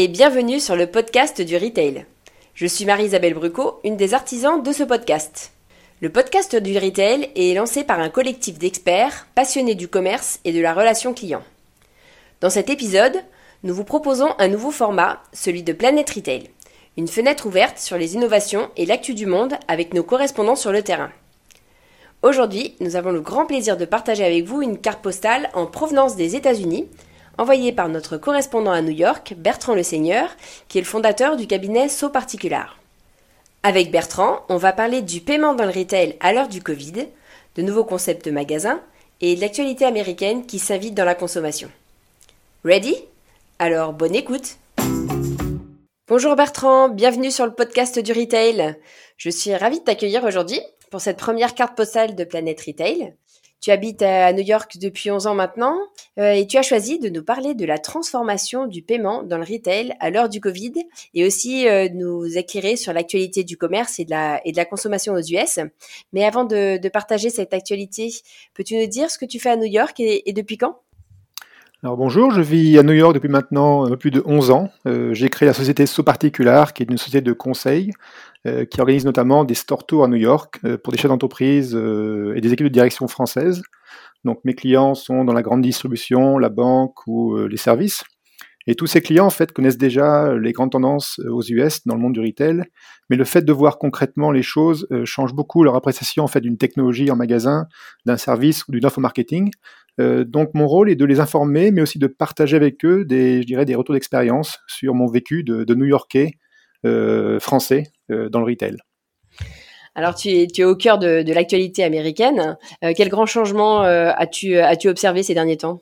Et bienvenue sur le podcast du retail. Je suis Marie-Isabelle Brucot, une des artisans de ce podcast. Le podcast du retail est lancé par un collectif d'experts passionnés du commerce et de la relation client. Dans cet épisode, nous vous proposons un nouveau format, celui de Planète Retail, une fenêtre ouverte sur les innovations et l'actu du monde avec nos correspondants sur le terrain. Aujourd'hui, nous avons le grand plaisir de partager avec vous une carte postale en provenance des États-Unis, envoyée par notre correspondant à New York, Bertrand Le Seigneur, qui est le fondateur du cabinet So Particular. Avec Bertrand, on va parler du paiement dans le retail à l'heure du Covid, de nouveaux concepts de magasins et de l'actualité américaine qui s'invite dans la consommation. Ready? Alors bonne écoute Bonjour Bertrand, bienvenue sur le podcast du retail. Je suis ravie de t'accueillir aujourd'hui pour cette première carte postale de Planète Retail. Tu habites à New York depuis 11 ans maintenant euh, et tu as choisi de nous parler de la transformation du paiement dans le retail à l'heure du Covid et aussi euh, nous éclairer sur l'actualité du commerce et de la, consommation aux US. Mais avant de, partager cette actualité, peux-tu nous dire ce que tu fais à New York et, depuis quand? Alors bonjour, je vis à New York depuis maintenant peu plus de 11 ans. Euh, j'ai créé la société So Particular, qui est une société de conseil euh, qui organise notamment des store tours à New York euh, pour des chefs d'entreprise euh, et des équipes de direction françaises. Donc mes clients sont dans la grande distribution, la banque ou les services. Et tous ces clients, en fait, connaissent déjà les grandes tendances aux US dans le monde du retail, mais le fait de voir concrètement les choses change beaucoup leur appréciation en fait d'une technologie en magasin, d'un service ou d'une offre marketing. Euh, donc mon rôle est de les informer, mais aussi de partager avec eux des, je dirais, des retours d'expérience sur mon vécu de, New-Yorkais euh, français euh, dans le retail. Alors tu es, tu es au cœur de, l'actualité américaine. quel grand changement as-tu as-tu observé ces derniers temps?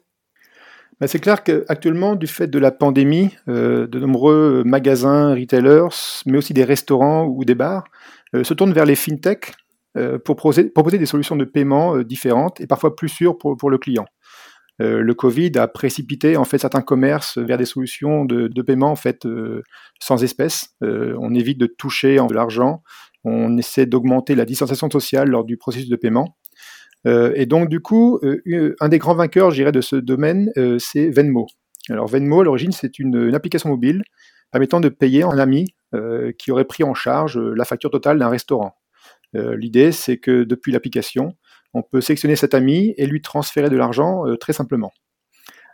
Ben, c'est clair qu'actuellement, du fait de la pandémie, de nombreux magasins, retailers, mais aussi des restaurants ou des bars, se tournent vers les fintech, euh, pour proposer, des solutions de paiement euh, différentes et parfois plus sûres pour, le client. Euh, le Covid a précipité en fait certains commerces vers des solutions de, paiement en fait sans espèces. on évite de toucher de l'argent. On essaie d'augmenter la distanciation sociale lors du processus de paiement. et donc du coup, un des grands vainqueurs, je de ce domaine, c'est Venmo. Alors Venmo, à l'origine, c'est une, une, application mobile permettant de payer un ami qui aurait pris en charge la facture totale d'un restaurant. Euh, l'idée, c'est que depuis l'application, on peut sélectionner cet ami et lui transférer de l'argent euh, très simplement.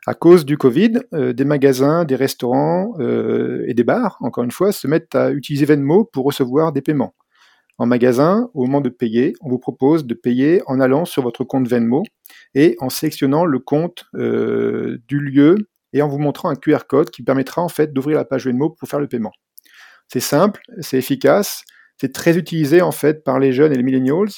À cause du Covid, euh, des magasins, des restaurants et des bars, encore une fois, se mettent à utiliser Venmo pour recevoir des paiements. En magasin, au moment de payer, on vous propose de payer en allant sur votre compte Venmo et en sélectionnant le compte du lieu et en vous montrant un QR code qui permettra en fait d'ouvrir la page Venmo pour faire le paiement. C'est simple, c'est efficace c'est très utilisé en fait par les jeunes et les millennials.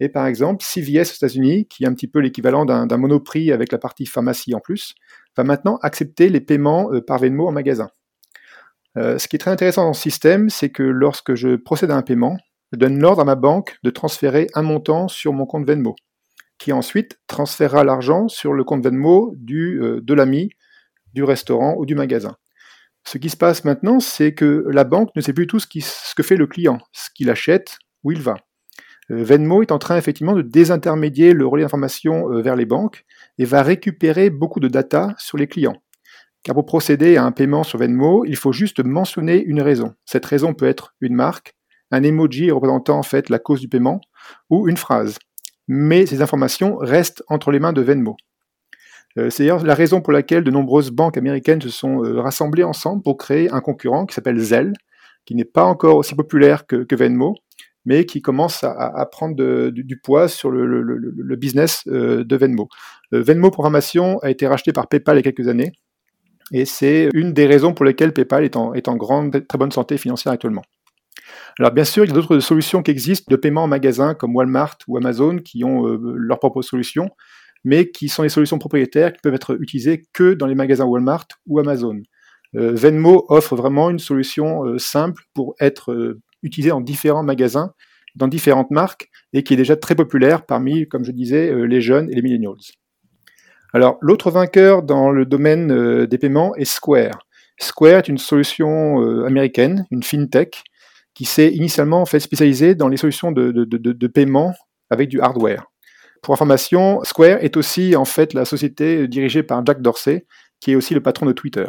Et par exemple, CVS aux États-Unis, qui est un petit peu l'équivalent d'un monoprix avec la partie pharmacie en plus, va maintenant accepter les paiements euh, par Venmo en magasin. Euh, ce qui est très intéressant dans ce système, c'est que lorsque je procède à un paiement, je donne l'ordre à ma banque de transférer un montant sur mon compte Venmo, qui ensuite transférera l'argent sur le compte Venmo euh, de l'ami, du restaurant ou du magasin. Ce qui se passe maintenant, c'est que la banque ne sait plus tout ce, que fait le client, ce qu'il achète, où il va. Euh, Venmo est en train effectivement de désintermédier le relais d'information euh, vers les banques et va récupérer beaucoup de data sur les clients. Car pour procéder à un paiement sur Venmo, il faut juste mentionner une raison. Cette raison peut être une marque, un emoji représentant en fait la cause du paiement, ou une phrase. Mais ces informations restent entre les mains de Venmo. Euh, c'est d'ailleurs la raison pour laquelle de nombreuses banques américaines se sont rassemblées ensemble pour créer un concurrent qui s'appelle Zelle, qui n'est pas encore aussi populaire que, Venmo, mais qui commence à, prendre du, poids sur le, business euh, de Venmo. Venmo Programmation a été racheté par PayPal il y a quelques années, et c'est une des raisons pour lesquelles PayPal est en, grande, très bonne santé financière actuellement. Alors bien sûr, il y a d'autres solutions qui existent de paiement en magasin comme Walmart ou Amazon qui ont leurs propres solutions mais qui sont des solutions propriétaires qui peuvent être utilisées que dans les magasins Walmart ou Amazon. Euh, Venmo offre vraiment une solution euh, simple pour être euh, utilisée dans différents magasins, dans différentes marques, et qui est déjà très populaire parmi, comme je disais, les jeunes et les millennials. Alors, l'autre vainqueur dans le domaine des paiements est Square. Square est une solution américaine, une fintech, qui s'est initialement fait spécialisée dans les solutions de, de paiement avec du hardware. Pour information, Square est aussi en fait la société dirigée par Jack Dorsey, qui est aussi le patron de Twitter.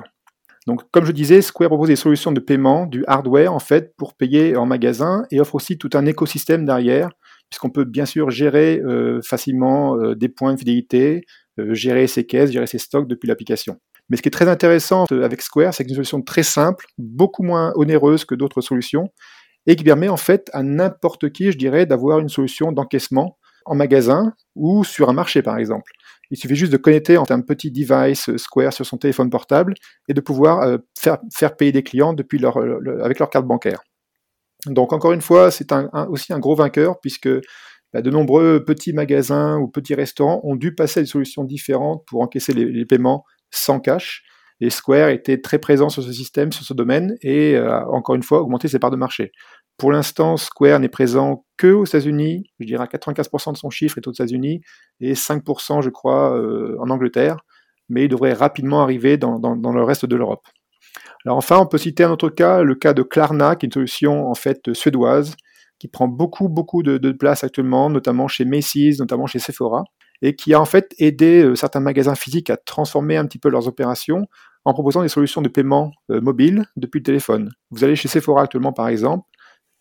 Donc, comme je disais, Square propose des solutions de paiement, du hardware en fait, pour payer en magasin et offre aussi tout un écosystème derrière, puisqu'on peut bien sûr gérer euh, facilement euh, des points de fidélité, euh, gérer ses caisses, gérer ses stocks depuis l'application. Mais ce qui est très intéressant avec Square, c'est que c'est une solution très simple, beaucoup moins onéreuse que d'autres solutions, et qui permet en fait à n'importe qui, je dirais, d'avoir une solution d'encaissement en magasin ou sur un marché par exemple. Il suffit juste de connecter un petit device euh, Square sur son téléphone portable et de pouvoir euh, faire, payer des clients leur, avec leur carte bancaire. Donc encore une fois, c'est aussi un gros vainqueur puisque bah, de nombreux petits magasins ou petits restaurants ont dû passer à des solutions différentes pour encaisser les, paiements sans cash. Et Square était très présent sur ce système, sur ce domaine, et euh, encore une fois, augmenter ses parts de marché. Pour l'instant, Square n'est présent que aux États-Unis. Je dirais 95% de son chiffre est aux États-Unis et 5%, je crois, euh, en Angleterre. Mais il devrait rapidement arriver dans, le reste de l'Europe. Alors enfin, on peut citer un autre cas, le cas de Klarna, qui est une solution en fait suédoise, qui prend beaucoup beaucoup de, place actuellement, notamment chez Macy's, notamment chez Sephora, et qui a en fait aidé euh, certains magasins physiques à transformer un petit peu leurs opérations en proposant des solutions de paiement euh, mobile depuis le téléphone. Vous allez chez Sephora actuellement par exemple,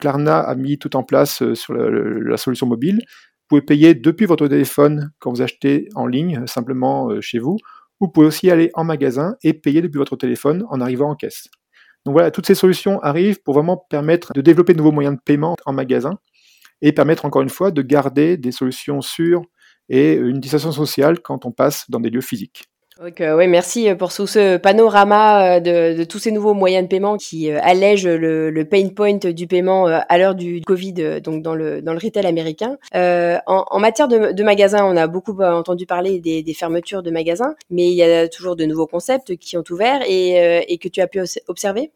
Klarna a mis tout en place euh, sur la, solution mobile. Vous pouvez payer depuis votre téléphone quand vous achetez en ligne, simplement euh, chez vous. Vous pouvez aussi aller en magasin et payer depuis votre téléphone en arrivant en caisse. Donc voilà, toutes ces solutions arrivent pour vraiment permettre de développer de nouveaux moyens de paiement en magasin et permettre encore une fois de garder des solutions sûres et une distanciation sociale quand on passe dans des lieux physiques. Donc, oui, merci pour tout ce panorama euh, de, tous ces nouveaux moyens de paiement qui euh, allègent le, pain point du paiement euh, à l'heure du Covid, donc dans le dans le retail américain. en, matière de, magasins, on a beaucoup entendu parler des, fermetures de magasins, mais il y a toujours de nouveaux concepts qui ont ouvert et, et que tu as pu observer?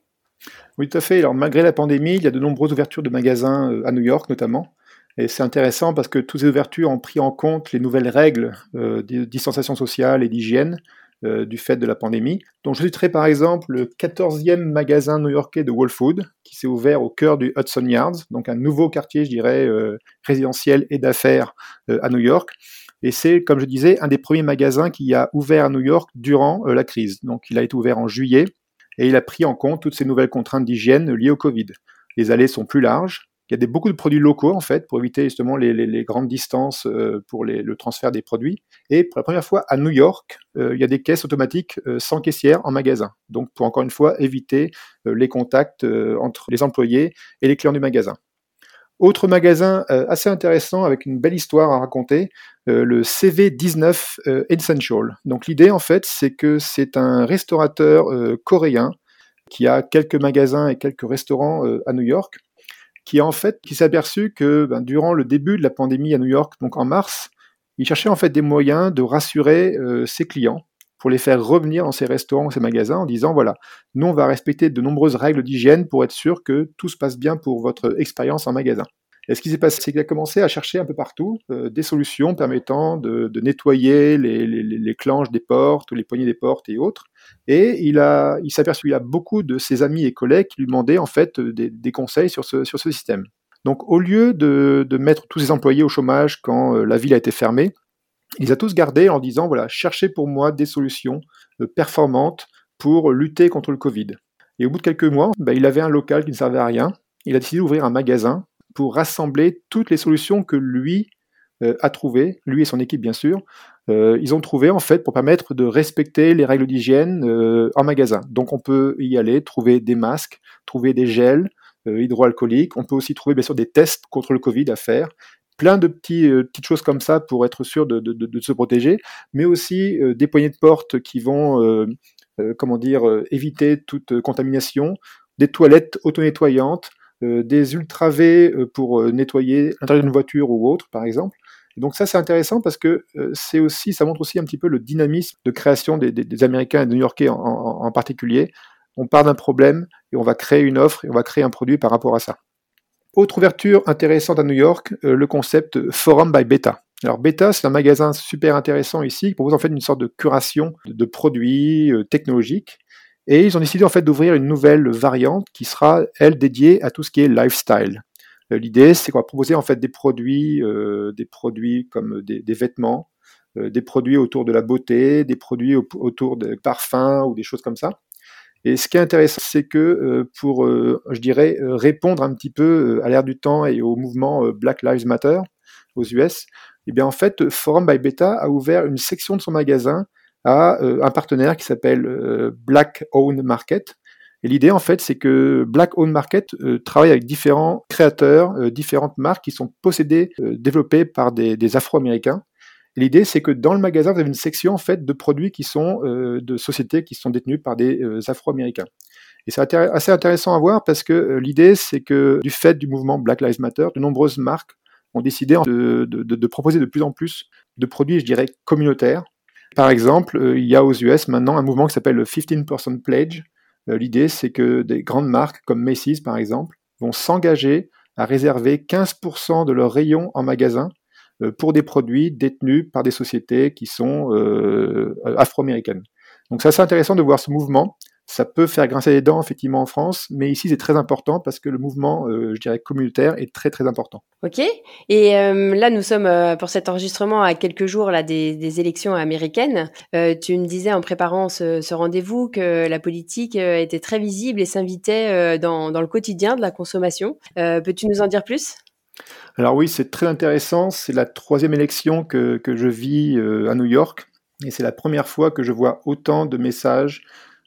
Oui, tout à fait. Alors, malgré la pandémie, il y a de nombreuses ouvertures de magasins à New York, notamment. Et c'est intéressant parce que toutes ces ouvertures ont pris en compte les nouvelles règles euh, de distanciation sociale et d'hygiène euh, du fait de la pandémie. Donc je citerai par exemple le 14e magasin new-yorkais de Whole Food qui s'est ouvert au cœur du Hudson Yards, donc un nouveau quartier, je dirais, euh, résidentiel et d'affaires à New York. Et c'est, comme je disais, un des premiers magasins qui a ouvert à New York durant la crise. Donc il a été ouvert en juillet et il a pris en compte toutes ces nouvelles contraintes d'hygiène liées au Covid. Les allées sont plus larges, il y a beaucoup de produits locaux en fait pour éviter justement les, grandes distances euh, pour le transfert des produits. Et pour la première fois à New York, euh, il y a des caisses automatiques euh, sans caissière en magasin. Donc pour encore une fois éviter les contacts entre les employés et les clients du magasin. Autre magasin assez intéressant avec une belle histoire à raconter, le CV19 Essential. Donc l'idée en fait c'est que c'est un restaurateur coréen qui a quelques magasins et quelques restaurants à New York qui en fait qui s'est aperçu que ben, durant le début de la pandémie à New York, donc en mars, il cherchait en fait des moyens de rassurer euh, ses clients pour les faire revenir dans ses restaurants, ses magasins en disant voilà, nous on va respecter de nombreuses règles d'hygiène pour être sûr que tout se passe bien pour votre expérience en magasin. Et ce qui s'est passé, c'est qu'il a commencé à chercher un peu partout euh, des solutions permettant de, nettoyer les, les, clanches des portes, les poignées des portes et autres. Et il, a, il s'est aperçu qu'il a beaucoup de ses amis et collègues qui lui demandaient en fait des, conseils sur ce, sur ce système. Donc au lieu de, de, mettre tous ses employés au chômage quand euh, la ville a été fermée, il les a tous gardés en disant voilà, cherchez pour moi des solutions euh, performantes pour lutter contre le Covid. Et au bout de quelques mois, bah, il avait un local qui ne servait à rien. Il a décidé d'ouvrir un magasin pour rassembler toutes les solutions que lui euh, a trouvées, lui et son équipe bien sûr, euh, ils ont trouvé en fait pour permettre de respecter les règles d'hygiène euh, en magasin. Donc on peut y aller, trouver des masques, trouver des gels hydroalcooliques, on peut aussi trouver bien sûr des tests contre le Covid à faire, plein de petites choses comme ça pour être sûr de, se protéger, mais aussi des poignées de porte qui vont, comment dire, éviter toute contamination, des toilettes auto-nettoyantes, des ultra V euh, pour euh, nettoyer l'intérieur d'une voiture ou autre, par exemple. donc ça, c'est intéressant parce que c'est aussi, ça montre aussi un petit peu le dynamisme de création des, Américains et des New-Yorkais en, particulier. On part d'un problème et on va créer une offre et on va créer un produit par rapport à ça. Autre ouverture intéressante à New York, le concept Forum by Beta. Alors Beta, c'est un magasin super intéressant ici qui propose en fait une sorte de curation de produits technologiques et ils ont décidé en fait d'ouvrir une nouvelle variante qui sera, elle, dédiée à tout ce qui est lifestyle. Euh, l'idée, c'est qu'on va proposer en fait des produits, euh, des produits comme des, vêtements, euh, des produits autour de la beauté, des produits autour des parfums ou des choses comme ça. Et ce qui est intéressant, c'est que pour, je dirais, répondre un petit peu à l'ère du temps et au mouvement Black Lives Matter aux US, eh bien en fait, Forum by Beta a ouvert une section de son magasin à un partenaire qui s'appelle Black Owned Market, et l'idée, en fait, c'est que Black Owned Market euh, travaille avec différents créateurs, euh, différentes marques qui sont possédées, euh, développées par des, Afro-Américains. L'idée, c'est que dans le magasin, vous avez une section en fait de produits qui sont de sociétés qui sont détenues par des Afro-Américains. Et c'est assez intéressant à voir parce que l'idée, c'est que du fait du mouvement Black Lives Matter, de nombreuses marques ont décidé de proposer de plus en plus de produits, je dirais, communautaires. Par exemple, il y a aux US maintenant un mouvement qui s'appelle le 15% Pledge, euh, l'idée, c'est que des grandes marques comme Macy's, par exemple, vont s'engager à réserver 15% de leurs rayons en magasin euh, pour des produits détenus par des sociétés qui sont euh, afro-américaines. Donc c'est assez intéressant de voir ce mouvement ça peut faire grincer les dents effectivement en France, mais ici c'est très important parce que le mouvement, euh, je dirais, communautaire est très très important. Ok. Et euh, là, nous sommes euh, pour cet enregistrement à quelques jours là des, élections américaines. tu me disais en préparant ce, rendez-vous que la politique était très visible et s'invitait dans, le quotidien de la consommation. Peux-tu nous en dire plus? Alors oui, c'est très intéressant. C'est la troisième élection que, que je vis à New York et c'est la première fois que je vois autant de messages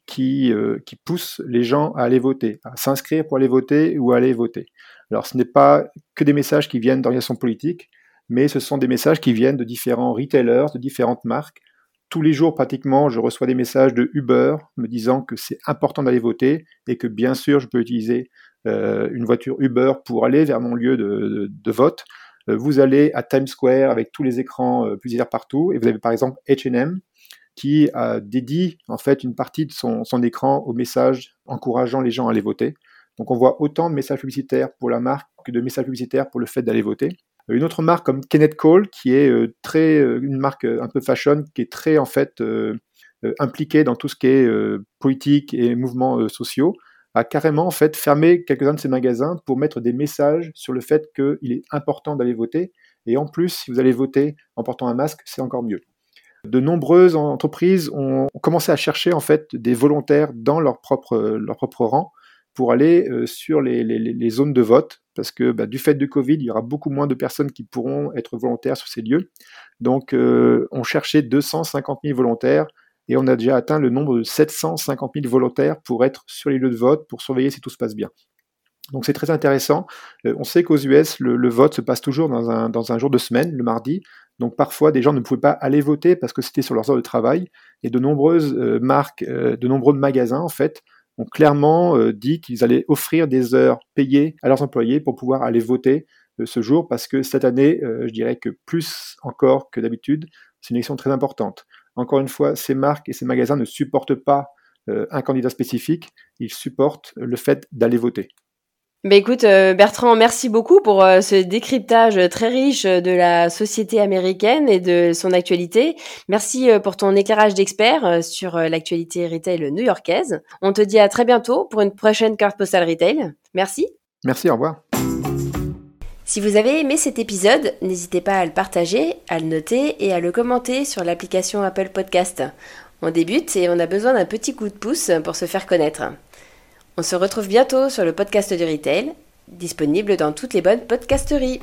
qui, euh, qui pousse les gens à aller voter, à s'inscrire pour aller voter ou à aller voter. Alors ce n'est pas que des messages qui viennent d'organisations politiques, mais ce sont des messages qui viennent de différents retailers, de différentes marques. Tous les jours, pratiquement, je reçois des messages de Uber me disant que c'est important d'aller voter et que bien sûr, je peux utiliser euh, une voiture Uber pour aller vers mon lieu de, vote. Euh, vous allez à Times Square avec tous les écrans euh, plusieurs partout et vous avez par exemple H&M qui a dédié en fait une partie de son, écran au message encourageant les gens à aller voter. Donc on voit autant de messages publicitaires pour la marque que de messages publicitaires pour le fait d'aller voter. Une autre marque comme Kenneth Cole, qui est euh, très euh, une marque euh, un peu fashion, qui est très en fait impliquée dans tout ce qui est politique et mouvements sociaux, a carrément en fait fermé quelques-uns de ses magasins pour mettre des messages sur le fait qu'il est important d'aller voter. Et en plus, si vous allez voter en portant un masque, c'est encore mieux de nombreuses entreprises ont commencé à chercher en fait des volontaires dans leur propre, rang pour aller euh, sur les, zones de vote, parce que bah, du fait du Covid, il y aura beaucoup moins de personnes qui pourront être volontaires sur ces lieux. Donc euh, on cherchait 250 000 volontaires et on a déjà atteint le nombre de 750 000 volontaires pour être sur les lieux de vote, pour surveiller si tout se passe bien. Donc c'est très intéressant. Euh, on sait qu'aux US, le, vote se passe toujours dans un jour de semaine, le mardi. Donc parfois, des gens ne pouvaient pas aller voter parce que c'était sur leurs heures de travail. Et de nombreuses euh, marques, euh, de nombreux magasins, en fait, ont clairement dit qu'ils allaient offrir des heures payées à leurs employés pour pouvoir aller voter ce jour parce que cette année, je dirais que plus encore que d'habitude, c'est une élection très importante. Encore une fois, ces marques et ces magasins ne supportent pas un candidat spécifique, ils supportent le fait d'aller voter. Bah écoute euh, Bertrand, merci beaucoup pour euh, ce décryptage très riche de la société américaine et de son actualité. Merci euh, pour ton éclairage d'expert sur l'actualité retail new-yorkaise. On te dit à très bientôt pour une prochaine carte postale retail. Merci. Merci, au revoir. Si vous avez aimé cet épisode, n'hésitez pas à le partager, à le noter et à le commenter sur l'application Apple Podcast. On débute et on a besoin d'un petit coup de pouce pour se faire connaître. On se retrouve bientôt sur le podcast du retail, disponible dans toutes les bonnes podcasteries.